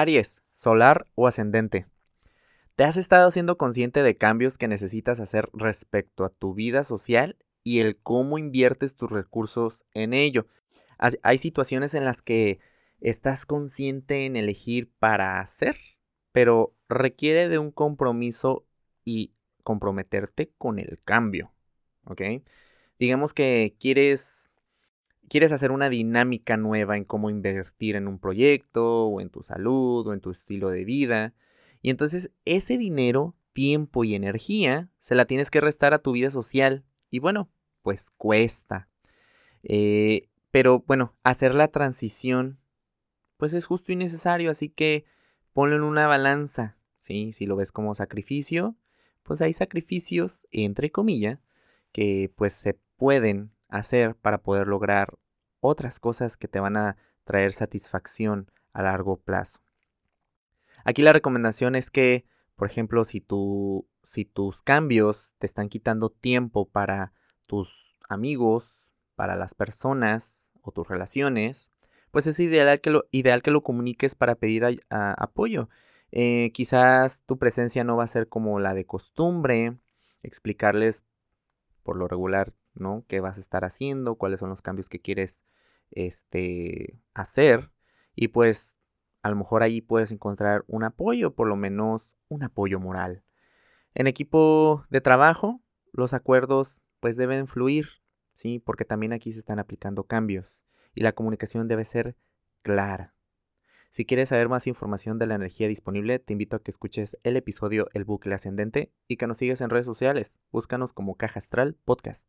Aries, solar o ascendente. ¿Te has estado siendo consciente de cambios que necesitas hacer respecto a tu vida social y el cómo inviertes tus recursos en ello? Hay situaciones en las que estás consciente en elegir para hacer, pero requiere de un compromiso y comprometerte con el cambio. ¿Ok? Digamos que quieres quieres hacer una dinámica nueva en cómo invertir en un proyecto o en tu salud o en tu estilo de vida. Y entonces ese dinero, tiempo y energía se la tienes que restar a tu vida social. Y bueno, pues cuesta. Eh, pero bueno, hacer la transición pues es justo y necesario, así que ponlo en una balanza. ¿sí? Si lo ves como sacrificio, pues hay sacrificios, entre comillas, que pues se pueden hacer para poder lograr otras cosas que te van a traer satisfacción a largo plazo. Aquí la recomendación es que, por ejemplo, si, tus cambios te están quitando tiempo para tus amigos, para las personas o tus relaciones, pues es ideal que lo, ideal que lo comuniques para pedir apoyo. Eh, quizás tu presencia no va a ser como la de costumbre, explicarles por lo regular ¿no? ¿Qué vas a estar haciendo? ¿Cuáles son los cambios que quieres este, hacer? Y pues a lo mejor ahí puedes encontrar un apoyo, por lo menos un apoyo moral. En equipo de trabajo, los acuerdos pues deben fluir, ¿sí? Porque también aquí se están aplicando cambios y la comunicación debe ser clara. Si quieres saber más información de la energía disponible, te invito a que escuches el episodio El bucle ascendente y que nos sigas en redes sociales. Búscanos como Caja Astral Podcast.